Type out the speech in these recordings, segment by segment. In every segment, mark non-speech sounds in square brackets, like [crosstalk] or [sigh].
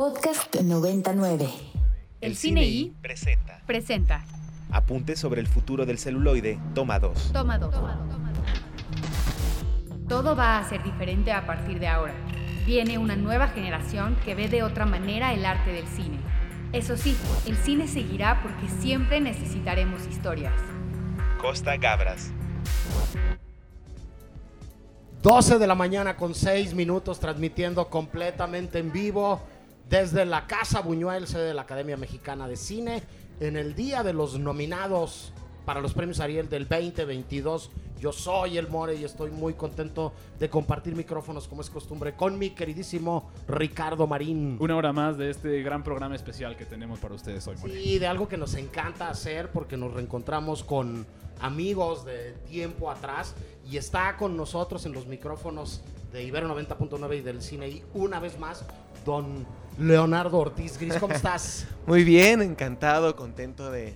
Podcast 99. El Cine I presenta presenta Apuntes sobre el futuro del celuloide, toma 2. Toma 2. Todo va a ser diferente a partir de ahora. Viene una nueva generación que ve de otra manera el arte del cine. Eso sí, el cine seguirá porque siempre necesitaremos historias. Costa Gabras. 12 de la mañana con 6 minutos transmitiendo completamente en vivo desde la Casa Buñuel, sede de la Academia Mexicana de Cine, en el día de los nominados para los premios Ariel del 2022. Yo soy el More y estoy muy contento de compartir micrófonos como es costumbre con mi queridísimo Ricardo Marín. Una hora más de este gran programa especial que tenemos para ustedes hoy. More. Sí, de algo que nos encanta hacer porque nos reencontramos con amigos de tiempo atrás y está con nosotros en los micrófonos de Ibero 90.9 y del cine y una vez más don Leonardo Ortiz Gris. ¿Cómo estás? [laughs] Muy bien, encantado, contento de,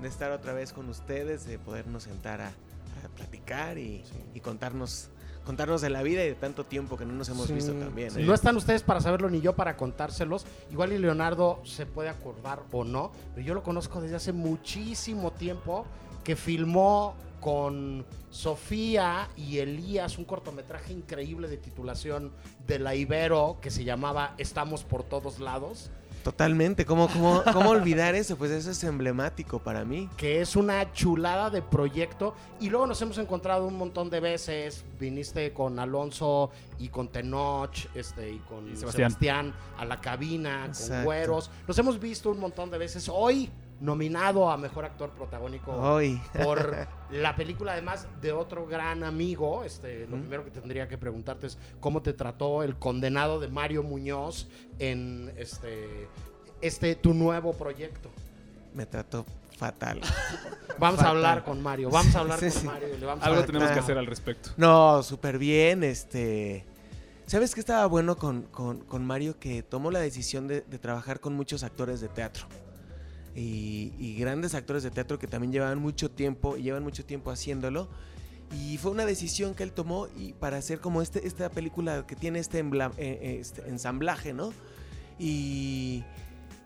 de estar otra vez con ustedes, de podernos sentar a, a platicar y, y contarnos contarnos de la vida y de tanto tiempo que no nos hemos Sí, visto también. ¿eh? No están ustedes para saberlo ni yo para contárselos. Igual y Leonardo se puede acordar o no, pero yo lo conozco desde hace muchísimo tiempo que filmó con Sofía y Elías un cortometraje increíble de titulación de la Ibero que se llamaba Estamos por todos lados, Totalmente, ¿Cómo, cómo, ¿cómo olvidar eso? Pues eso es emblemático para mí. que es una chulada de proyecto y luego nos hemos encontrado un montón de veces. Viniste con Alonso y con Tenoch, este y con Y Sebastián. Sebastián a la cabina, con. Güeros. Nos hemos visto un montón de veces. Hoy nominado a mejor actor protagónico Hoy. por [laughs] la película además de otro gran amigo. Este, lo primero que tendría que preguntarte es cómo te trató el condenado de Mario Muñoz en este este tu nuevo proyecto. Me trató fatal. [laughs] Vamos a hablar con Mario, vamos a hablar Sí, con sí. Mario. le vamos a Algo tenemos que hacer al respecto. No, súper bien. Este. ¿Sabes qué estaba bueno con, con- con Mario? Que tomó la decisión de, de trabajar con muchos actores de teatro. Y, y grandes actores de teatro que también llevaban mucho tiempo llevan mucho tiempo haciéndolo. Y fue una decisión que él tomó y para hacer como este, esta película que tiene este, embla- eh, eh, este ensamblaje, ¿no? Y,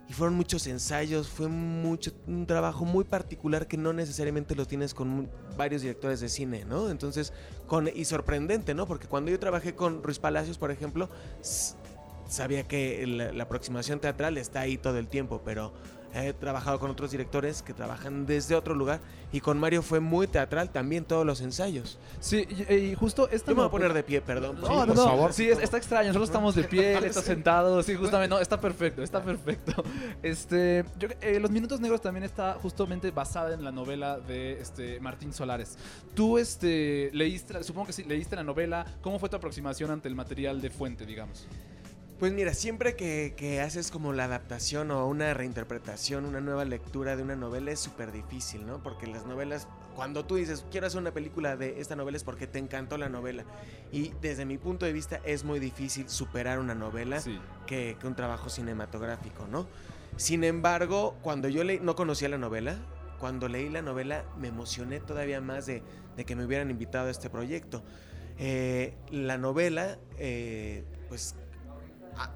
y fueron muchos ensayos, fue mucho, un trabajo muy particular que no necesariamente lo tienes con varios directores de cine, ¿no? Entonces, con, y sorprendente, ¿no? Porque cuando yo trabajé con Ruiz Palacios, por ejemplo, sabía que la, la aproximación teatral está ahí todo el tiempo, pero he trabajado con otros directores que trabajan desde otro lugar y con Mario fue muy teatral también todos los ensayos. Sí, y, y justo esta. Yo me voy a no- poner de pie, perdón. No, Sí, no, por no. favor. Sí, es- está extraño. Nosotros estamos de pie, él está sentado. Sí, justamente. No, está perfecto, está perfecto. Este, yo- eh, Los Minutos Negros también está justamente basada en la novela de este, Martín Solares. Tú este, leíste, la- supongo que sí, leíste la novela. ¿Cómo fue tu aproximación ante el material de fuente, digamos? Pues mira, siempre que, que haces como la adaptación o una reinterpretación, una nueva lectura de una novela es súper difícil, ¿no? Porque las novelas, cuando tú dices, quiero hacer una película de esta novela es porque te encantó la novela. Y desde mi punto de vista es muy difícil superar una novela Sí. que, que un trabajo cinematográfico, ¿no? Sin embargo, cuando yo leí, no conocía la novela, cuando leí la novela me emocioné todavía más de, de que me hubieran invitado a este proyecto. Eh, la novela, eh, pues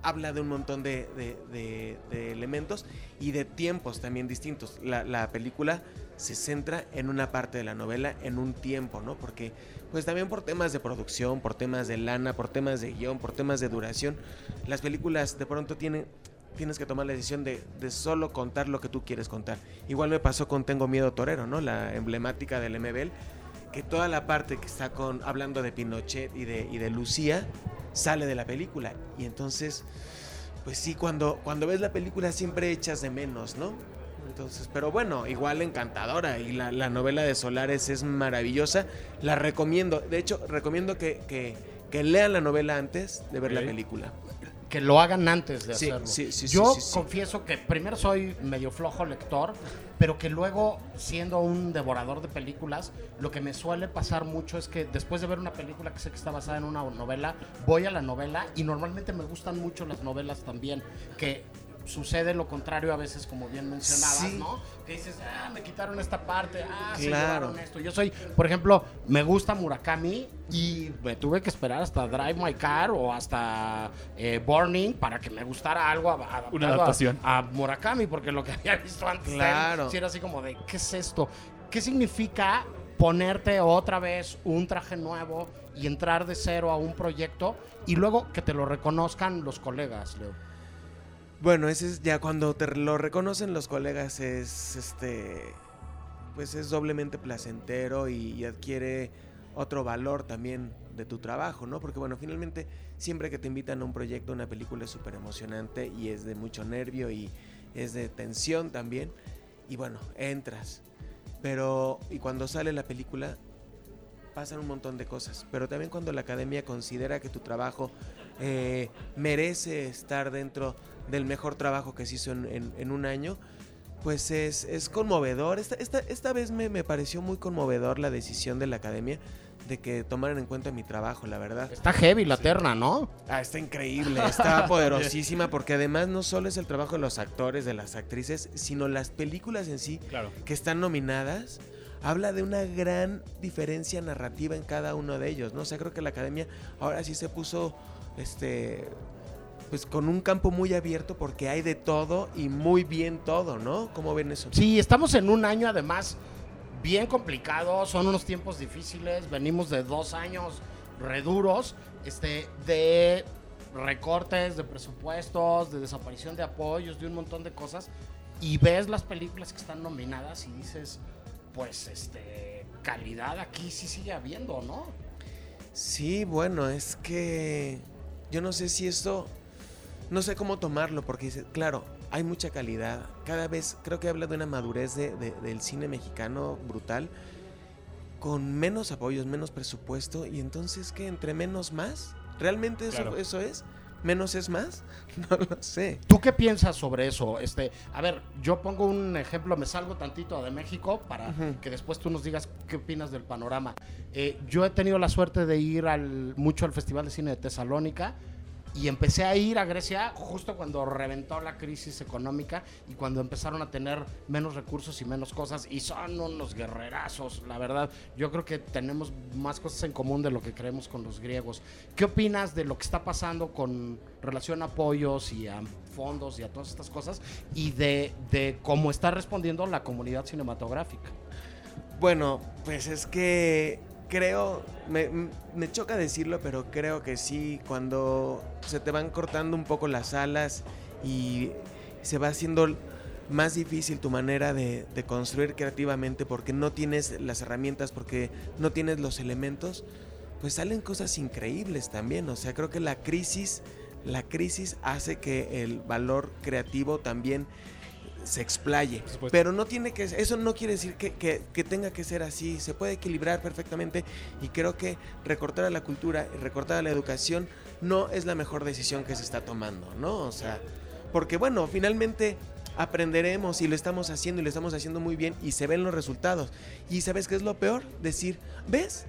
habla de un montón de, elementos y de tiempos también distintos. La, la película se centra en una parte de la novela, en un tiempo, ¿no? Porque, pues también por temas de producción, por temas de lana, por temas de guion, por temas de duración, las películas de pronto tienen... Tienes que tomar la decisión de, de solo contar lo que tú quieres contar. Igual me pasó con Tengo Miedo Torero, ¿no? La emblemática del MBL, que toda la parte que está con hablando de Pinochet y de, y de Lucía sale de la película. Y entonces, pues sí, cuando, cuando ves la película siempre echas de menos, ¿no? Entonces, pero bueno, igual encantadora. Y la, la novela de Solares es maravillosa. La recomiendo. De hecho, recomiendo que, que- que lean la novela antes de ver la película. que lo hagan antes de Sí, hacerlo. sí, sí, Yo confieso que primero soy medio flojo lector, pero que luego, siendo un devorador de películas, lo que me suele pasar mucho es que después de ver una película que sé que está basada en una novela, voy a la novela y normalmente me gustan mucho las novelas también, que sucede lo contrario a veces, como bien mencionabas, Sí. ¿no? Que dices, ah, me quitaron esta parte, ah, se Claro. llevaron esto. Yo soy, por ejemplo, me gusta Murakami y me tuve que esperar hasta Drive My Car o hasta eh, Burning para que me gustara algo a- Una a- adaptación. A, Murakami, porque lo que había [laughs] visto antes él, Claro. sí era así como de, ¿qué es esto? ¿Qué significa ponerte otra vez un traje nuevo y entrar de cero a un proyecto y luego que te lo reconozcan los colegas, Leo? Bueno, ese es ya cuando te lo reconocen los colegas es este pues es doblemente placentero y, adquiere otro valor también de tu trabajo, ¿no? Porque bueno, finalmente siempre que te invitan a un proyecto, una película es súper emocionante y es de mucho nervio y es de tensión también. Y bueno, entras. Pero, y cuando sale la película, pasan un montón de cosas. Pero también cuando la academia considera que tu trabajo eh, merece estar dentro del mejor trabajo que se hizo en, en- en un año, pues es, es conmovedor. Esta, esta, esta vez me, me pareció muy conmovedor la decisión de la academia de que tomaran en cuenta mi trabajo, la verdad. Está heavy la terna, ¿no? Ah, está increíble, está [laughs] poderosísima porque además no solo es el trabajo de los actores, de las actrices, sino las películas en sí Claro. que están nominadas. Habla de una gran diferencia narrativa en cada uno de ellos, ¿no? O sea, creo que la academia ahora sí se puso este pues con un campo muy abierto porque hay de todo y muy bien todo, ¿no? ¿Cómo ven eso? Sí, estamos en un año además bien complicado, son unos tiempos difíciles, venimos de dos años reduros, este, de recortes de presupuestos, de desaparición de apoyos, de un montón de cosas, y ves las películas que están nominadas y dices, pues, este, calidad aquí sí sigue habiendo, ¿no? Sí, bueno, es que yo no sé si esto, no sé cómo tomarlo, porque claro, hay mucha calidad. Cada vez creo que habla de una madurez de- de- del cine mexicano brutal, con menos apoyos, menos presupuesto, y entonces que entre menos más, ¿realmente eso, Claro. eso es? ¿Menos es más? [laughs] No lo sé. ¿Tú qué piensas sobre eso? Este, a ver, yo pongo un ejemplo, me salgo tantito de México para que después tú nos digas qué opinas del panorama. Eh, yo he tenido la suerte de ir al, mucho al Festival de Cine de Tesalónica y empecé a ir a Grecia justo cuando reventó la crisis económica y cuando empezaron a tener menos recursos y menos cosas y son unos guerrerazos, la verdad. Yo creo que tenemos más cosas en común de lo que creemos con los griegos. ¿Qué opinas de lo que está pasando con relación a apoyos y a fondos y a todas estas cosas y de, de cómo está respondiendo la comunidad cinematográfica? Bueno, pues es que creo, me, me choca decirlo, pero creo que sí, cuando se te van cortando un poco las alas y se va haciendo más difícil tu manera de, de construir creativamente porque no tienes las herramientas, porque no tienes los elementos, pues salen cosas increíbles también. O sea, creo que la crisis, la crisis hace que el valor creativo también se explaye. Pero no tiene que, eso no quiere decir que, que- que tenga que ser así. Se puede equilibrar perfectamente y creo que recortar a la cultura y recortar a la educación no es la mejor decisión que se está tomando, ¿no? O sea, porque bueno, finalmente aprenderemos y lo estamos haciendo y lo estamos haciendo muy bien y se ven los resultados. Y ¿sabes qué es lo peor? Decir, ¿ves?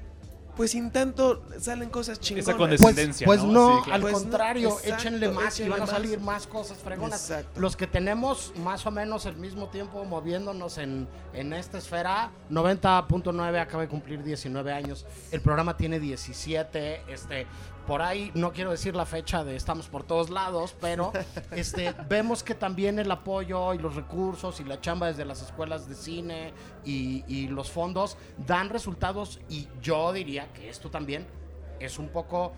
Pues sin tanto salen cosas chingonas. condescendencia. Pues, pues ¿no? no, Sí, claro. al Pues no, contrario, exacto, échenle más y van a salir más cosas fregonas. Exacto. Los que tenemos más o menos el mismo tiempo moviéndonos en, en esta esfera, 90.9 acaba de cumplir 19 años, el programa tiene 17, este, por ahí no quiero decir la fecha de estamos por todos lados, pero [laughs] este, vemos que también el apoyo y los recursos y la chamba desde las escuelas de cine y, y los fondos dan resultados y yo diría que esto también es un poco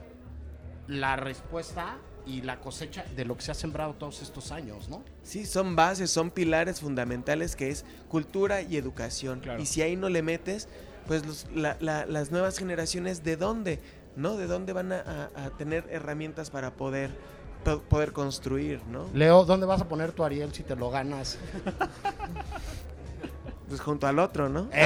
la respuesta y la cosecha de lo que se ha sembrado todos estos años, ¿no? Sí, son bases, son pilares fundamentales que es cultura y educación. Claro. Y si ahí no le metes, pues los- la- la- las nuevas generaciones, ¿de dónde? ¿No? ¿De dónde van a, a- a tener herramientas para poder, po- poder construir, ¿no? Leo, ¿dónde vas a poner tu Ariel si te lo ganas? Pues junto al otro, ¿no? [laughs]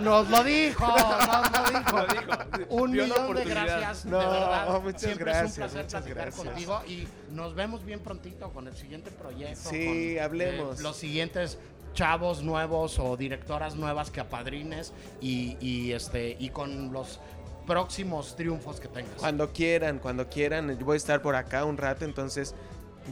Nos lo dijo, nos lo dijo. Lo dijo. Un la millón de gracias, No, de verdad. muchas Siempre gracias, es un placer muchas platicar gracias. contigo y nos vemos bien prontito con el siguiente proyecto. Sí, con, hablemos. eh, los siguientes chavos nuevos o directoras nuevas que apadrines y, y, este y con los próximos triunfos que tengas. Cuando quieran, cuando quieran, yo voy a estar por acá un rato, entonces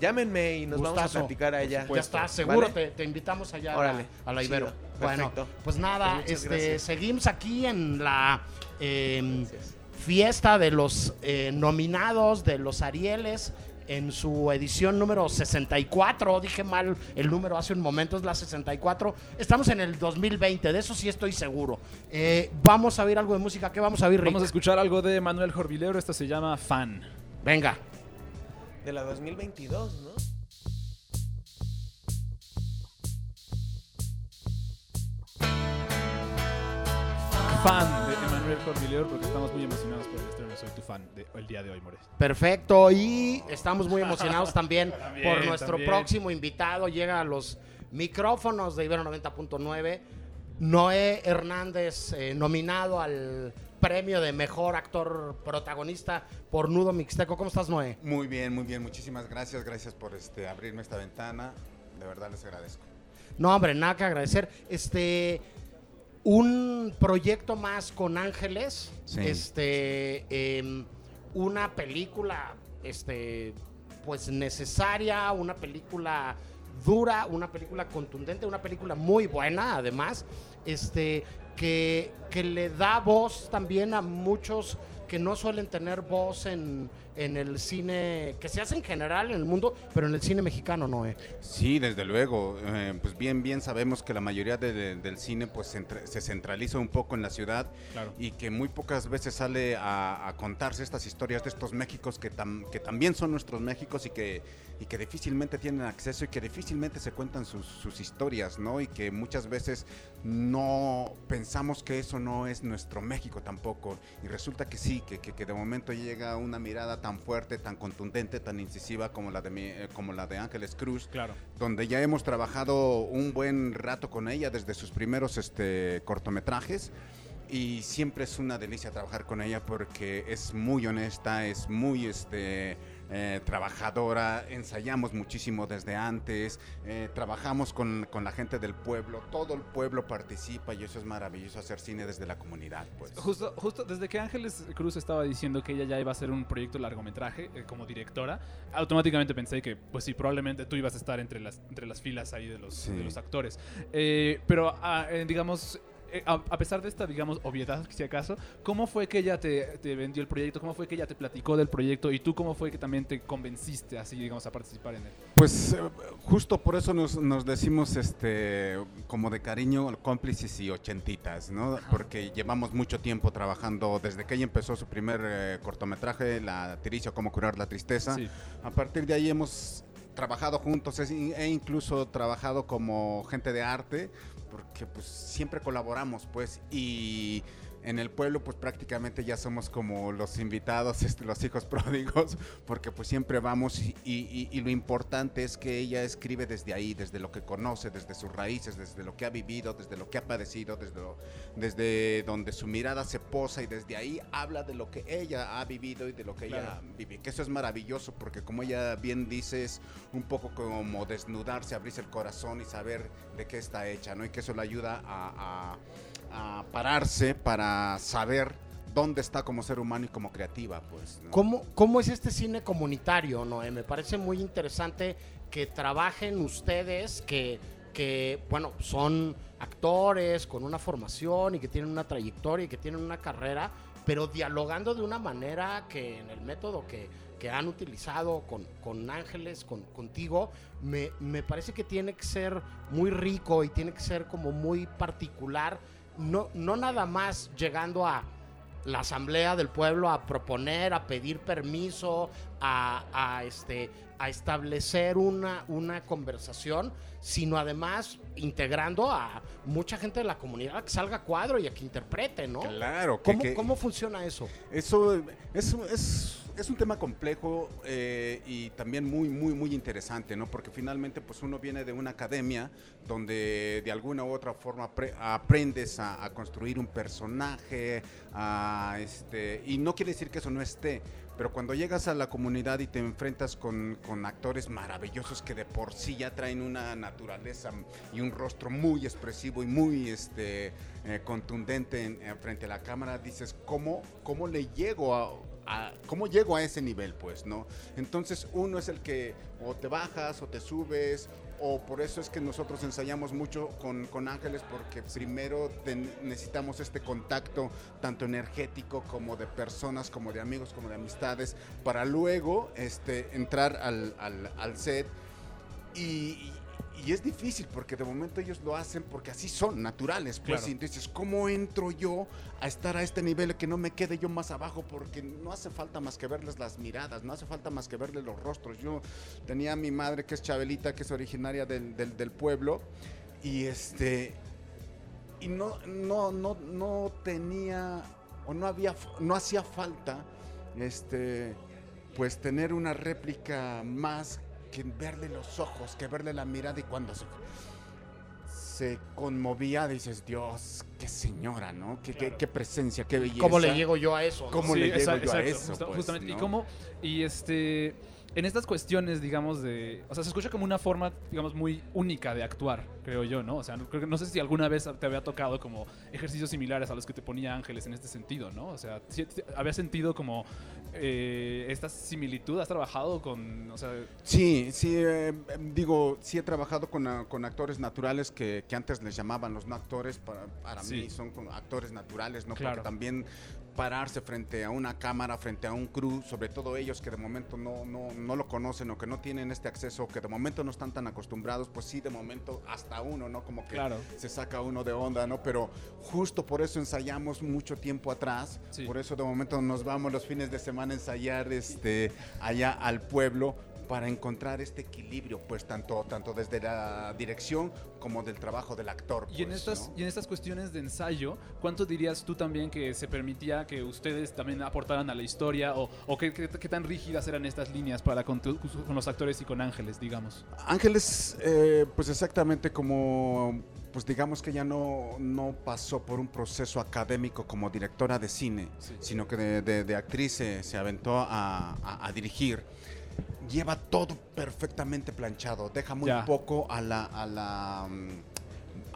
Llámenme y nos vamos a platicar allá. Ya está, seguro ¿Vale? te, te invitamos allá a la- Órale, a la Ibero. chido, Bueno, pues nada, Pues este, seguimos aquí en la eh, Gracias. fiesta de los eh, nominados de los Arieles en su edición número 64. Dije mal el número hace un momento, es la 64. Estamos en el 2020, de eso sí estoy seguro. Eh, vamos a oír algo de música. ¿Qué vamos a Rick? Vamos a escuchar algo de Manuel Jorvilero, esta se llama Fan. Venga. De la 2022, ¿no? Fan de Manuel Jorvilero porque estamos muy emocionados por el Soy tu fan de, el día de hoy, More. Perfecto, y estamos muy emocionados también, [laughs] También, por nuestro también. próximo invitado. Llega a los micrófonos de Ibero 90.9. Noé Hernández, eh, nominado al premio de mejor actor protagonista por Nudo Mixteco. ¿Cómo estás, Noé? Muy bien, muy bien. Muchísimas gracias. Gracias por este, abrirme esta ventana. De verdad les agradezco. No, hombre, nada que agradecer. Este, un proyecto más con Ángeles. Sí. Este, em, una película, este, pues necesaria, una película dura, una película contundente, una película muy buena, además, este, que, que le da voz también a muchos que no suelen tener voz en, en el cine, que se hace en general en el mundo, pero en el cine mexicano no, eh. Sí, desde luego. Eh, pues bien, bien sabemos que la mayoría de- de- del cine pues centra- se centraliza un poco en la ciudad Claro. y que muy pocas veces sale a, a contarse estas historias de estos Méxicos que, tam- que también son nuestros Méxicos y que, y que difícilmente tienen acceso y que difícilmente se cuentan sus, sus historias, ¿no? Y que muchas veces no pensamos que eso no es nuestro México tampoco. Y resulta que sí, que, que- que de momento llega una mirada tan fuerte, tan contundente, tan incisiva como la de, mi- eh, como la de Ángeles Cruz Claro. donde ya hemos trabajado un buen rato con ella desde sus primeros este, cortometrajes. Y siempre es una delicia trabajar con ella porque es muy honesta, es muy este, eh, trabajadora, ensayamos muchísimo desde antes, eh, trabajamos con, con la gente del pueblo, todo el pueblo participa y eso es maravilloso hacer cine desde la comunidad. Pues. Justo, justo desde que Ángeles Cruz estaba diciendo que ella ya iba a hacer un proyecto largometraje eh, como directora, automáticamente pensé que, pues sí, probablemente tú ibas a estar entre las, entre las filas ahí de los, Sí. de los actores. Pero, ah, digamos, a, a pesar de esta, digamos, obviedad, si acaso, ¿cómo fue que ella te, te vendió el proyecto? ¿Cómo fue que ella te platicó del proyecto? ¿Y tú cómo fue que también te convenciste así, digamos, a participar en él? Pues eh, justo por eso nos, nos decimos este como de cariño cómplices y ochentitas, ¿no? Porque llevamos mucho tiempo trabajando desde que ella empezó su primer eh, cortometraje, La tiricia, cómo curar la tristeza. Sí. A partir de ahí hemos trabajado juntos es- e incluso trabajado como gente de arte, porque pues siempre colaboramos, pues, y en el pueblo pues prácticamente ya somos como los invitados, [laughs] este, los hijos pródigos, porque pues siempre vamos y, y- y lo importante es que ella escribe desde ahí, desde lo que conoce, desde sus raíces, desde lo que ha vivido, desde lo que ha padecido, desde, lo- desde donde su mirada se posa y desde ahí habla de lo que ella ha vivido y de lo que ella Claro. vive. Que eso es maravilloso porque como ella bien dice es un poco como desnudarse, abrirse el corazón y saber de qué está hecha, ¿no? Y que eso le ayuda a, a- a pararse para saber dónde está como ser humano y como creativa, pues. ¿Cómo, ¿Cómo es este cine comunitario, Noé? Me parece muy interesante que trabajen ustedes, que, que, bueno, son actores con una formación y que tienen una trayectoria y que tienen una carrera, pero dialogando de una manera que en el método que, que han utilizado con, con Ángeles, con, contigo, me, me parece que tiene que ser muy rico y tiene que ser como muy particular, no, no nada más llegando a la asamblea del pueblo a proponer, a pedir permiso, a, a, este, a establecer una, una conversación, sino además integrando a mucha gente de la comunidad que salga a cuadro y a que interprete, ¿no? Claro, que- ¿Cómo, que- cómo funciona eso? Eso es, es, es un tema complejo eh, y también muy, muy, muy interesante, ¿no? Porque finalmente, pues uno viene de una academia donde de alguna u otra forma apre- aprendes a, a construir un personaje, a, este, y no quiere decir que eso no esté. Pero cuando llegas a la comunidad y te enfrentas con, actores maravillosos que de por sí ya traen una naturaleza y un rostro muy expresivo y muy este, eh, contundente en, en frente a la cámara, dices, ¿cómo, cómo le llego a, a- cómo llego a ese nivel, pues, ¿no? Entonces uno es el que o te bajas o te subes, o por eso es que nosotros ensayamos mucho con, con Ángeles, porque primero necesitamos este contacto tanto energético como de personas, como de amigos, como de amistades, para luego este, entrar al, al- al set y, y es difícil porque de momento ellos lo hacen porque así son, naturales. Pues, Claro. y ¿cómo entro yo a estar a este nivel que no me quede yo más abajo? Porque no hace falta más que verles las miradas, no hace falta más que verles los rostros. Yo tenía a mi madre que es Chabelita, que es originaria del, del- del pueblo, y este. Y no, no, no, no tenía, o no había, no hacía falta, este, pues tener una réplica más que verle los ojos, que verle la mirada y cuando se, se conmovía dices, Dios, qué señora, ¿no? Qué, qué- qué presencia, qué belleza. ¿Cómo le llego yo a eso? ¿Cómo le llego yo a eso? justa- pues, justamente. ¿Y cómo? Y este. En estas cuestiones, digamos, de. O sea, se escucha como una forma, digamos, muy única de actuar, creo yo, ¿no? O sea, no, creo no sé si alguna vez te había tocado como ejercicios similares a los que te ponía Ángeles en este sentido, ¿no? O sea, ¿sí- sí- ¿habías sentido como eh, esta similitud? ¿Has trabajado con. O sea, Sí, sí, eh, digo, sí he trabajado con, ah, con actores naturales que, que antes les llamaban los no actores, para, para Sí. mí son como actores naturales, ¿no? Claro. Porque también pararse frente a una cámara, frente a un crew, sobre todo ellos que de momento no, no, no lo conocen o que no tienen este acceso, que de momento no están tan acostumbrados, pues sí, de momento hasta uno, ¿no? Como que Claro. se saca uno de onda, ¿no? Pero justo por eso ensayamos mucho tiempo atrás, Sí. por eso de momento nos vamos los fines de semana a ensayar este, allá al pueblo para encontrar este equilibrio, pues tanto, tanto desde la dirección como del trabajo del actor. Y en, pues, estas, ¿no? y en estas cuestiones de ensayo, ¿cuánto dirías tú también que se permitía que ustedes también aportaran a la historia? ¿O, o qué, qué- qué tan rígidas eran estas líneas para con, tu- con los actores y con Ángeles, digamos? Ángeles, eh, pues exactamente como, pues digamos que ya no, no pasó por un proceso académico como directora de cine, Sí. sino que de, de- de actriz se, se aventó a, a- a dirigir. Lleva todo perfectamente planchado, deja muy Ya. poco a la, a la mm,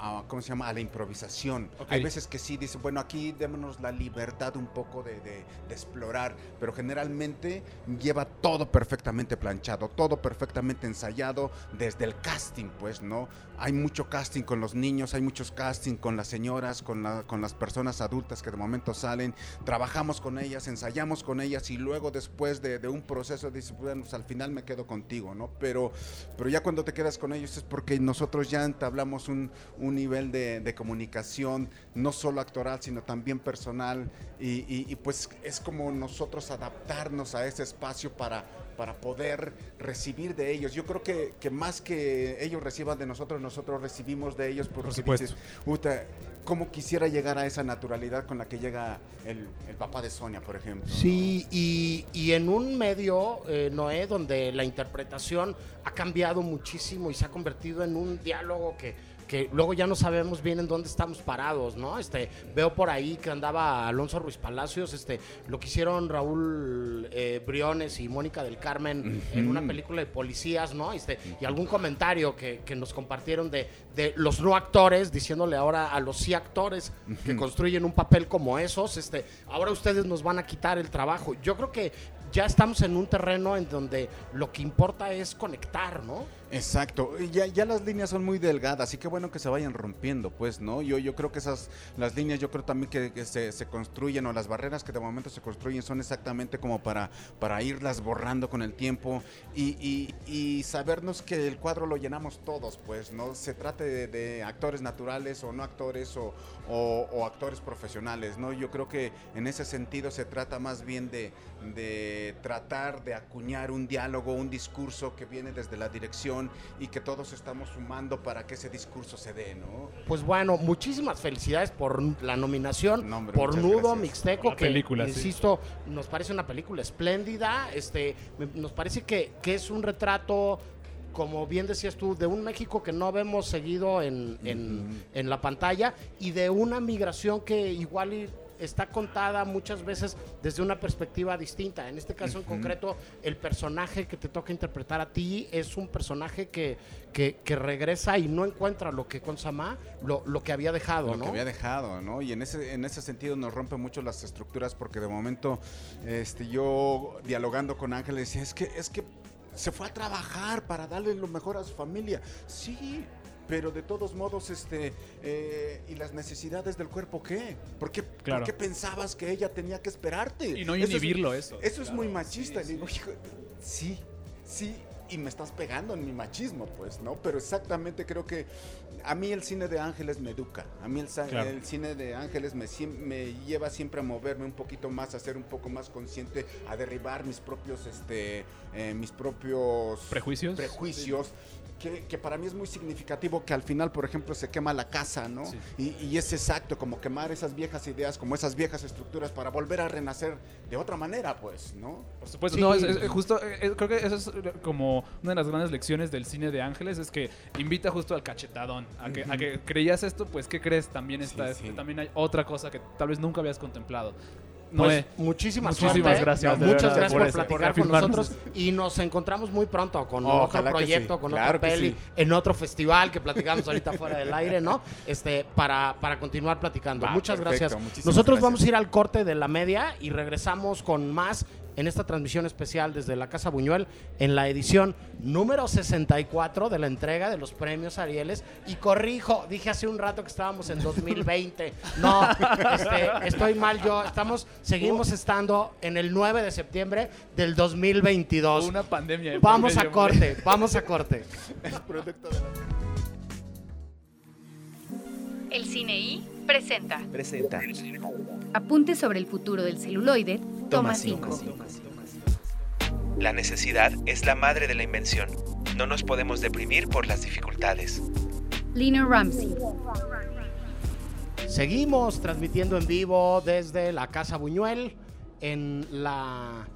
a- ¿cómo se llama? A la improvisación. Ok. Hay veces que sí dice, bueno, aquí démonos la libertad un poco de, de- de explorar, pero generalmente lleva todo perfectamente planchado, todo perfectamente ensayado desde el casting, pues, ¿no? Hay mucho casting con los niños, hay muchos casting con las señoras, con, la- con las personas adultas que de momento salen, trabajamos con ellas, ensayamos con ellas y luego después de, de un proceso dices, bueno, pues al final me quedo contigo, ¿no? Pero, pero ya cuando te quedas con ellos es porque nosotros ya entablamos un, un nivel de, de comunicación, no solo actoral, sino también personal, y, y- y pues es como nosotros adaptarnos a ese espacio para, para poder recibir de ellos. Yo creo que, que más que ellos reciban de nosotros, nosotros recibimos de ellos, porque supuesto. dices, "Uta, ¿cómo quisiera llegar a esa naturalidad con la que llega el, el papá de Sonia, por ejemplo? ¿no? Sí, y, y en un medio, eh, Noé, donde la interpretación ha cambiado muchísimo y se ha convertido en un diálogo que, que luego ya no sabemos bien en dónde estamos parados, ¿no? Este, veo por ahí que andaba Alonso Ruiz Palacios, este, lo que hicieron Raúl eh, Briones y Mónica del Carmen en una película de policías, ¿no? Este, y algún comentario que, que nos compartieron de, de los no actores, diciéndole ahora a los sí actores que construyen un papel como esos, este, ahora ustedes nos van a quitar el trabajo. Yo creo que ya estamos en un terreno en donde lo que importa es conectar, ¿no? Exacto, ya, ya las líneas son muy delgadas y qué bueno que se vayan rompiendo, pues, ¿no? Yo, yo creo que esas, las líneas yo creo también que, que se, construyen o las barreras que de momento se construyen son exactamente como para, para irlas borrando con el tiempo y, y- y sabernos que el cuadro lo llenamos todos, pues, ¿no? Se trate de, actores naturales o no actores o, o- o actores profesionales, ¿no? Yo creo que en ese sentido se trata más bien de, de tratar de acuñar un diálogo, un discurso que viene desde la dirección y que todos estamos sumando para que ese discurso se dé, ¿no? Pues bueno, muchísimas felicidades por la nominación, No, hombre, por Nudo gracias. Mixteco, la que película, sí. insisto, nos parece una película espléndida, este, me- nos parece que, que es un retrato, como bien decías tú, de un México que no vemos seguido en, en- en la pantalla y de una migración que igual y está contada muchas veces desde una perspectiva distinta. En este caso en concreto, el personaje que te toca interpretar a ti es un personaje que, que, que regresa y no encuentra lo que con Samá, lo, lo que había dejado, lo ¿no? que había dejado, ¿no? Y en ese, en ese sentido nos rompe mucho las estructuras porque de momento este, yo dialogando con Ángel decía, es que, es que se fue a trabajar para darle lo mejor a su familia. Sí, pero de todos modos, este, eh, ¿y las necesidades del cuerpo qué? ¿Por qué, por Claro. qué pensabas que ella tenía que esperarte? Y no Eso es- inhibirlo eso. Eso es muy machista. Y digo, hijo, sí, sí, y me estás pegando en mi machismo, pues, ¿no? Pero exactamente creo que a mí el cine de Ángeles me educa. A mí el, sa- Claro. el cine de Ángeles me, me lleva siempre a moverme un poquito más, a ser un poco más consciente, a derribar mis propios, este, eh, mis propios ¿Prejuicios? prejuicios. Que, que para mí es muy significativo que al final, por ejemplo, se quema la casa, ¿no? Sí. Y, y es exacto, como quemar esas viejas ideas, como esas viejas estructuras para volver a renacer de otra manera, pues, ¿no? Por supuesto, Sí. no, es, es- justo, eh, eh, creo que eso es eh, como una de las grandes lecciones del cine de Ángeles, es que invita justo al cachetadón, a que, a que creías esto, pues ¿qué crees? También está, Sí, este, sí. también hay otra cosa que tal vez nunca habías contemplado. Pues, muchísimas, muchísimas gracias, Muchas gracias por por, eso, por platicar con nosotros y nos encontramos muy pronto con otro proyecto, sí, con claro otra peli, sí. en otro festival que platicamos ahorita fuera del aire, ¿no? Este, para, para continuar platicando. Va, Muchas perfecto, gracias. Nosotros gracias. vamos a ir al corte de la media y regresamos con más en esta transmisión especial desde la Casa Buñuel en la edición número 64 de la entrega de los premios Arieles. Y corrijo, dije hace un rato que estábamos en 2020. No, este, estoy mal yo. Estamos, seguimos estando en el 9 de septiembre del 2022. una pandemia. de Vamos a corte, vamos a corte. El Cine I presenta Presenta. Apuntes sobre el futuro del celuloide, toma 5. La necesidad es la madre de la invención. No nos podemos deprimir por las dificultades. Lina Ramsey, Seguimos transmitiendo en vivo desde la Casa Buñuel en la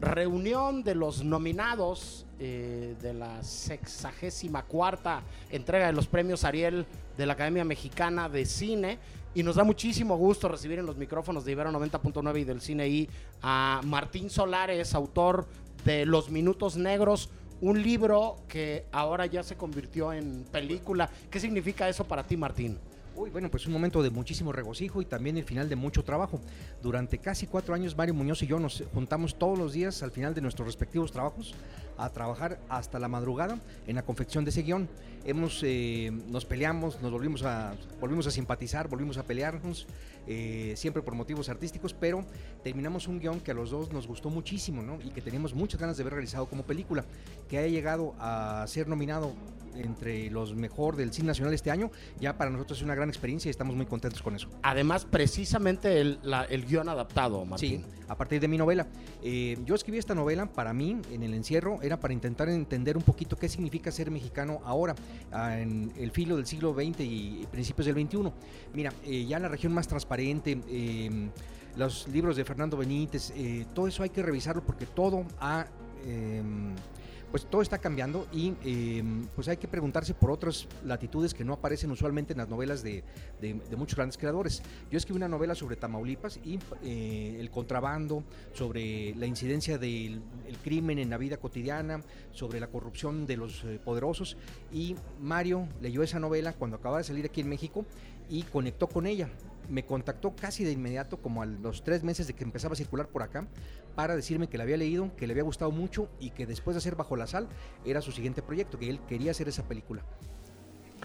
reunión de los nominados eh, de la sexagésima cuarta entrega de los premios Ariel de la Academia Mexicana de Cine. Y nos da muchísimo gusto recibir en los micrófonos de Ibero 90.9 y del Cine I a Martín Solares, autor de Los Minutos Negros, un libro que ahora ya se convirtió en película. ¿Qué significa eso para ti, Martín? Uy, bueno, pues un momento de muchísimo regocijo y también el final de mucho trabajo. Durante casi cuatro años, Mario Muñoz y yo nos juntamos todos los días al final de nuestros respectivos trabajos a trabajar hasta la madrugada en la confección de ese guion. Hemos, eh, nos peleamos, nos volvimos a, volvimos a simpatizar, volvimos a pelearnos, eh, siempre por motivos artísticos, pero terminamos un guion que a los dos nos gustó muchísimo, ¿no? Y que teníamos muchas ganas de ver realizado como película, que haya llegado a ser nominado entre los mejor del cine nacional este año, ya para nosotros es una gran experiencia y estamos muy contentos con eso. Además, precisamente el, la- el guion adaptado, Martín. Sí, a partir de mi novela. Eh, yo escribí esta novela para mí, en el encierro, era para intentar entender un poquito qué significa ser mexicano ahora, ah, en el filo del siglo XX y principios del XXI. Mira, eh, ya la región más transparente, eh, los libros de Fernando Benítez, eh, todo eso hay que revisarlo porque todo ha... eh, pues todo está cambiando y eh, pues hay que preguntarse por otras latitudes que no aparecen usualmente en las novelas de, muchos grandes creadores. Yo escribí una novela sobre Tamaulipas y eh, el contrabando, sobre la incidencia del el crimen en la vida cotidiana, sobre la corrupción de los eh, poderosos y Mario leyó esa novela cuando acababa de salir aquí en México y conectó con ella. Me contactó casi de inmediato, como a los tres meses de que empezaba a circular por acá, para decirme que la había leído, que le había gustado mucho y que después de hacer Bajo la Sal era su siguiente proyecto, que él quería hacer esa película.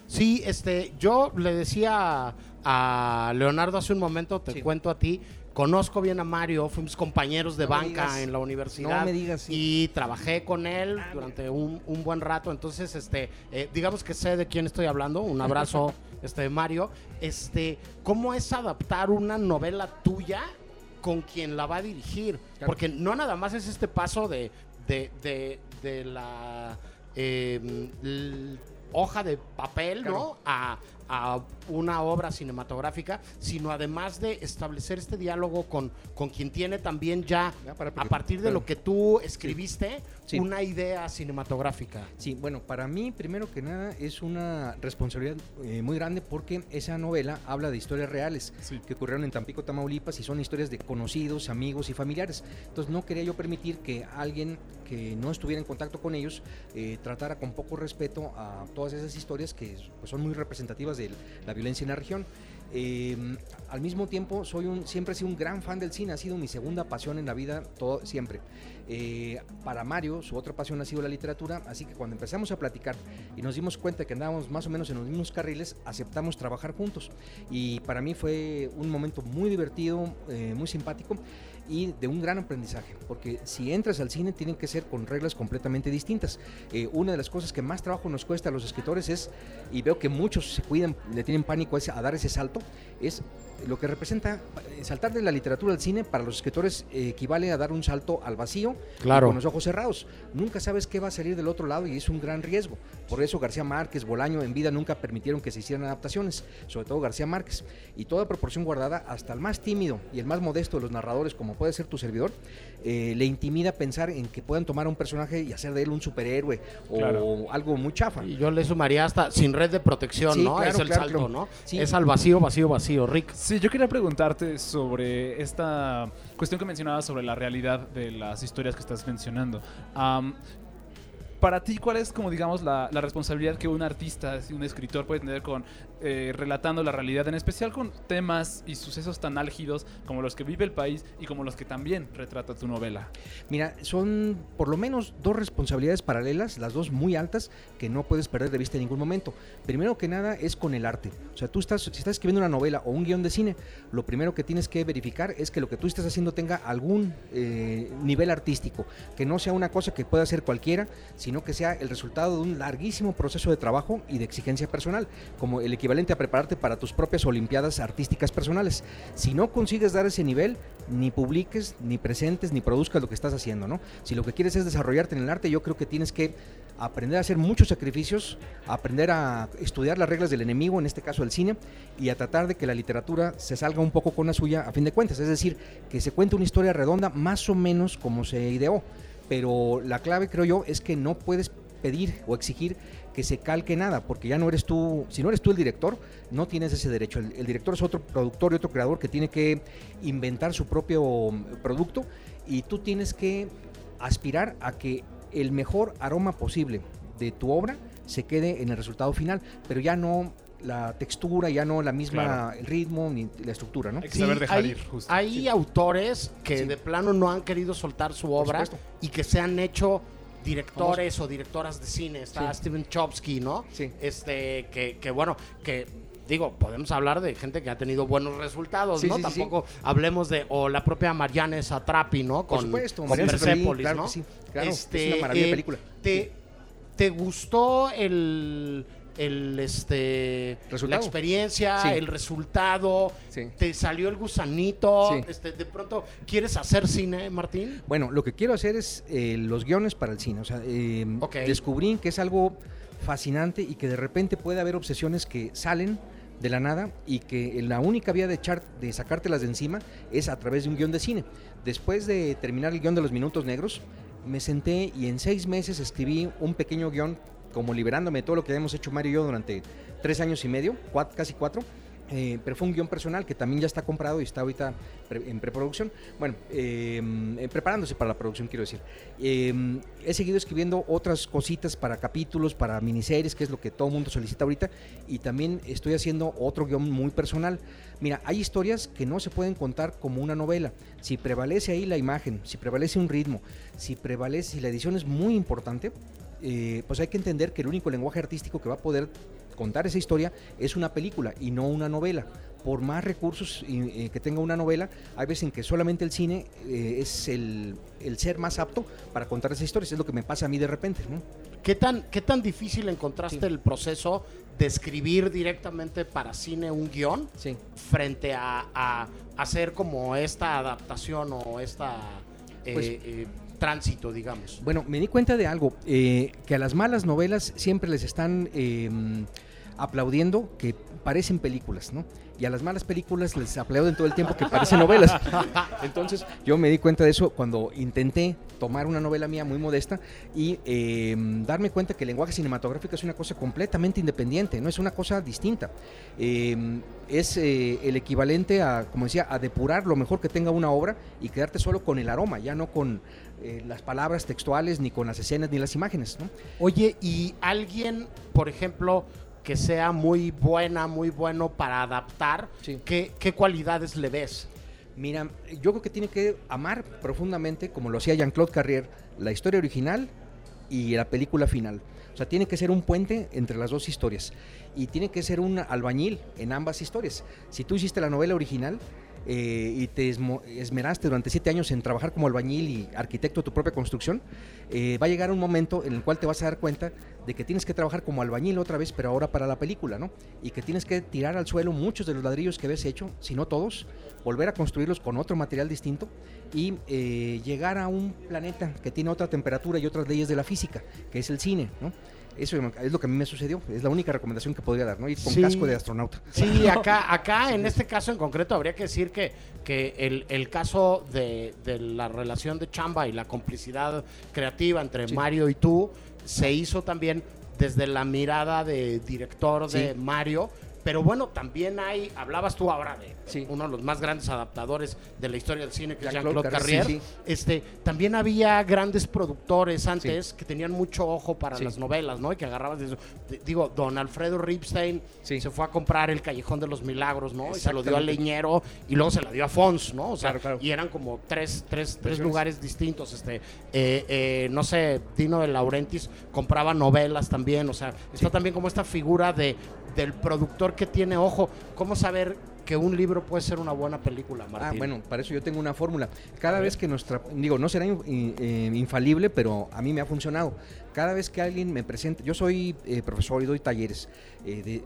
Sí, este, yo le decía a Leonardo hace un momento, te Sí. cuento a ti, conozco bien a Mario, fuimos compañeros de No banca digas. en la universidad. No me digas, sí. Y trabajé con él durante un, un buen rato, entonces, este, eh, digamos que sé de quién estoy hablando. Un abrazo, [laughs] este, Mario. Este, ¿cómo es adaptar una novela tuya con quien la va a dirigir? Claro. Porque no nada más es este paso de, de, de, de la eh, l- hoja de papel, ¿no? A, a una obra cinematográfica, sino además de establecer este diálogo con, con quien tiene también ya, Ya, para- a partir de lo que tú escribiste, Sí. una idea cinematográfica. Sí, bueno, para mí, primero que nada, es una responsabilidad eh, muy grande porque esa novela habla de historias reales Sí. que ocurrieron en Tampico, Tamaulipas y son historias de conocidos, amigos y familiares. Entonces, no quería yo permitir que alguien que no estuviera en contacto con ellos eh, tratara con poco respeto a todas esas historias que pues, son muy representativas de la violencia en la región. Eh, al mismo tiempo, soy un, siempre he sido un gran fan del cine, ha sido mi segunda pasión en la vida, todo, siempre. Eh, para Mario, su otra pasión ha sido la literatura, así que cuando empezamos a platicar y nos dimos cuenta que andábamos más o menos en los mismos carriles, aceptamos trabajar juntos. Y para mí fue un momento muy divertido, eh, muy simpático y de un gran aprendizaje, porque si entras al cine tienen que ser con reglas completamente distintas. Eh, una de las cosas que más trabajo nos cuesta a los escritores es, y veo que muchos se cuidan, le tienen pánico a dar ese salto, es lo que representa eh, saltar de la literatura al cine para los escritores eh, equivale a dar un salto al vacío Claro. con los ojos cerrados. Nunca sabes qué va a salir del otro lado y es un gran riesgo. Por eso García Márquez, Bolaño en vida nunca permitieron que se hicieran adaptaciones, sobre todo García Márquez. Y toda proporción guardada, hasta el más tímido y el más modesto de los narradores, como puede ser tu servidor, eh, le intimida pensar en que puedan tomar a un personaje y hacer de él un superhéroe o Claro. algo muy chafa. Y yo le sumaría hasta sin red de protección, Sí, ¿no? claro, es el claro, salto, claro. ¿no? Sí. Es al vacío, vacío, vacío, Rick. Sí, yo quería preguntarte sobre esta cuestión que mencionabas sobre la realidad de las historias que estás mencionando. Para ti, ¿cuál es, como digamos, la, la responsabilidad que un artista, un escritor puede tener con eh, relatando la realidad, en especial con temas y sucesos tan álgidos como los que vive el país y como los que también retrata tu novela? Mira, son por lo menos dos responsabilidades paralelas, las dos muy altas, que no puedes perder de vista en ningún momento. Primero que nada es con el arte. O sea, tú estás, si estás escribiendo una novela o un guion de cine, lo primero que tienes que verificar es que lo que tú estás haciendo tenga algún eh, nivel artístico, que no sea una cosa que pueda hacer cualquiera, sino que sea el resultado de un larguísimo proceso de trabajo y de exigencia personal, como el equivalente a prepararte para tus propias olimpiadas artísticas personales. Si no consigues dar ese nivel, ni publiques, ni presentes, ni produzcas lo que estás haciendo, ¿no? Si lo que quieres es desarrollarte en el arte, yo creo que tienes que aprender a hacer muchos sacrificios, aprender a estudiar las reglas del enemigo, en este caso el cine, y a tratar de que la literatura se salga un poco con la suya a fin de cuentas, es decir, que se cuente una historia redonda más o menos como se ideó. Pero la clave, creo yo, es que no puedes pedir o exigir que se calque nada, porque ya no eres tú, si no eres tú el director, no tienes ese derecho. El, el director es otro productor y otro creador que tiene que inventar su propio mm, producto y tú tienes que aspirar a que el mejor aroma posible de tu obra se quede en el resultado final, pero ya no la textura, ya no la misma, Claro. el ritmo ni la estructura, ¿no? Hay que saber dejar hay, ir, justo. hay autores que Sí. de plano no han querido soltar su obra y que se han hecho directores o directoras de cine. Está Sí. Steven Chomsky, ¿no? Sí. Este, que, que bueno, que digo, podemos hablar de gente que ha tenido buenos resultados, Sí, ¿no? sí, sí, sí. Tampoco hablemos de, o la propia Marianne Satrapi, ¿no? Por Con, supuesto, con Persepolis, claro ¿no? que claro, es Este, una maravilla de eh, película. Te, ¿Te gustó el, el este la experiencia, Sí. el resultado? Sí. ¿Te salió el gusanito? Sí. Este, de pronto, ¿quieres hacer cine, Martín? Bueno, lo que quiero hacer es eh, los guiones para el cine. O sea, eh, Ok. descubrí que es algo fascinante y que de repente puede haber obsesiones que salen de la nada y que la única vía de, echar, de sacártelas de encima es a través de un guion de cine. Después de terminar el guion de los minutos negros, me senté y en seis meses escribí un pequeño guion como liberándome de todo lo que hemos hecho Mario y yo durante tres años y medio, casi cuatro. Eh, pero fue un guion personal que también ya está comprado y está ahorita pre- en preproducción. Bueno, eh, eh, preparándose para la producción, quiero decir. Eh, he seguido escribiendo otras cositas para capítulos, para miniseries, que es lo que todo el mundo solicita ahorita. Y también estoy haciendo otro guion muy personal. Mira, hay historias que no se pueden contar como una novela. Si prevalece ahí la imagen, si prevalece un ritmo, si prevalece, si la edición es muy importante, eh, pues hay que entender que el único lenguaje artístico que va a poder contar esa historia es una película y no una novela. Por más recursos y, eh, que tenga una novela, hay veces en que solamente el cine eh, es el, el ser más apto para contar esas historias. Es lo que me pasa a mí de repente. ¿no? ¿Qué tan, qué tan difícil encontraste Sí. el proceso de escribir directamente para cine un guion Sí. frente a, a hacer como esta adaptación o esta eh, Pues- eh, tránsito, digamos? Bueno, me di cuenta de algo, eh, que a las malas novelas siempre les están eh, aplaudiendo que parecen películas, ¿no? Y a las malas películas les aplauden todo el tiempo que parecen novelas. [laughs] Entonces yo me di cuenta de eso cuando intenté tomar una novela mía muy modesta y eh, darme cuenta que el lenguaje cinematográfico es una cosa completamente independiente, no es una cosa distinta. Eh, es eh, el equivalente a, como decía, a depurar lo mejor que tenga una obra y quedarte solo con el aroma, ya no con eh, las palabras textuales, ni con las escenas, ni las imágenes, ¿no? Oye, y alguien, por ejemplo, que sea muy buena, muy bueno para adaptar, Sí. ¿qué, qué cualidades le ves? Mira, yo creo que tiene que amar profundamente, como lo hacía Jean-Claude Carrier, la historia original y la película final. O sea, tiene que ser un puente entre las dos historias. Y tiene que ser un albañil en ambas historias. Si tú hiciste la novela original eh, y te esmeraste durante siete años en trabajar como albañil y arquitecto de tu propia construcción, eh, va a llegar un momento en el cual te vas a dar cuenta de que tienes que trabajar como albañil otra vez, pero ahora para la película, ¿no? Y que tienes que tirar al suelo muchos de los ladrillos que habías hecho, si no todos, volver a construirlos con otro material distinto y eh, llegar a un planeta que tiene otra temperatura y otras leyes de la física, que es el cine, ¿no? Eso es lo que a mí me sucedió, es la única recomendación que podría dar, ¿no? Ir con Sí. casco de astronauta. Sí, [laughs] acá, acá en este caso en concreto habría que decir que, que el, el caso de, de la relación de Chamba y la complicidad creativa entre Sí. Mario y tú se hizo también desde la mirada de director de Sí. Mario. Pero bueno, también hay, hablabas tú ahora de Sí. uno de los más grandes adaptadores de la historia del cine, que es Jean-Claude Carrier. Sí, Este, también había grandes productores antes que tenían mucho ojo para las novelas, ¿no? Y que agarraban de eso. De- Digo, don Alfredo Ripstein se fue a comprar el Callejón de los Milagros, ¿no? Y se lo dio Exactamente. leñero y luego se la dio a Fons, ¿no? O sea, Claro, claro. y eran como tres, tres, tres lugares distintos. Este, eh, eh, no sé, Dino de Laurentiis compraba novelas también. O sea, está también como esta figura de, del productor que tiene ojo. ¿Cómo saber que un libro puede ser una buena película, Martín? Ah, bueno, para eso yo tengo una fórmula. Cada vez que nuestra, digo, no será in- in- eh, infalible, pero a mí me ha funcionado. Cada vez que alguien me presenta, yo soy eh, profesor y doy talleres eh, de,